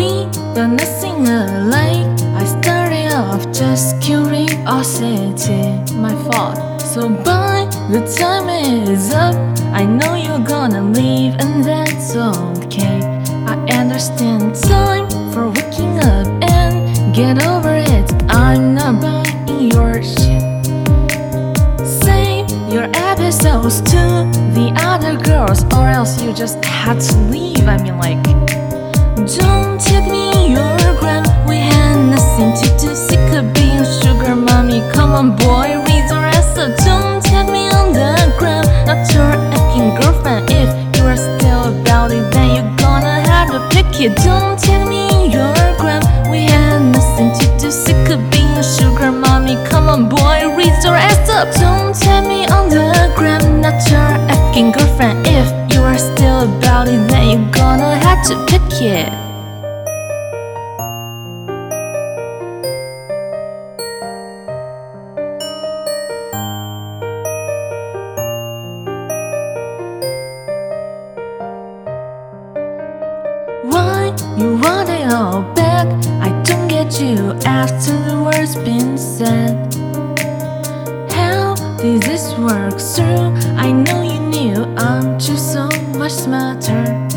We got nothing alike. I started off just curiosity, my fault. So by the time is up, I know you're gonna leave, and that's okay. I understand time for waking up and get over it. I'm not buying your shit. Save your episodes to the other girls, or else you just had to leave. I mean, like, you are still about it, then you're gonna have to pick it. Don't take me your gram. We had nothing to do. Sick of being a sugar mommy. Come on, boy, read your ass up. Don't take me on the gram. Not your acting girlfriend. If you are still about it, then you're gonna to pick it. Why you want it all back? I don't get you after the words been said. How did this work through? I know you knew I'm just so much smarter.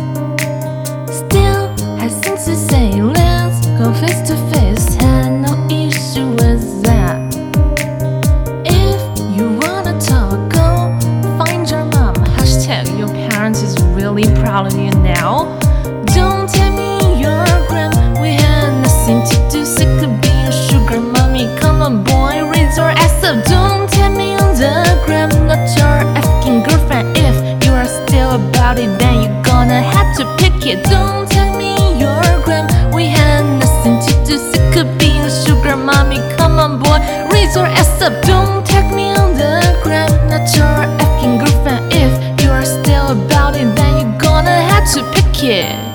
It. Don't tell me your gram. We had nothing to do. Sick of being sugar mommy. Come on, boy, raise your ass up. Don't tag me on the gram. Not your asking girlfriend. If you are still about it, then you're gonna have to pick it.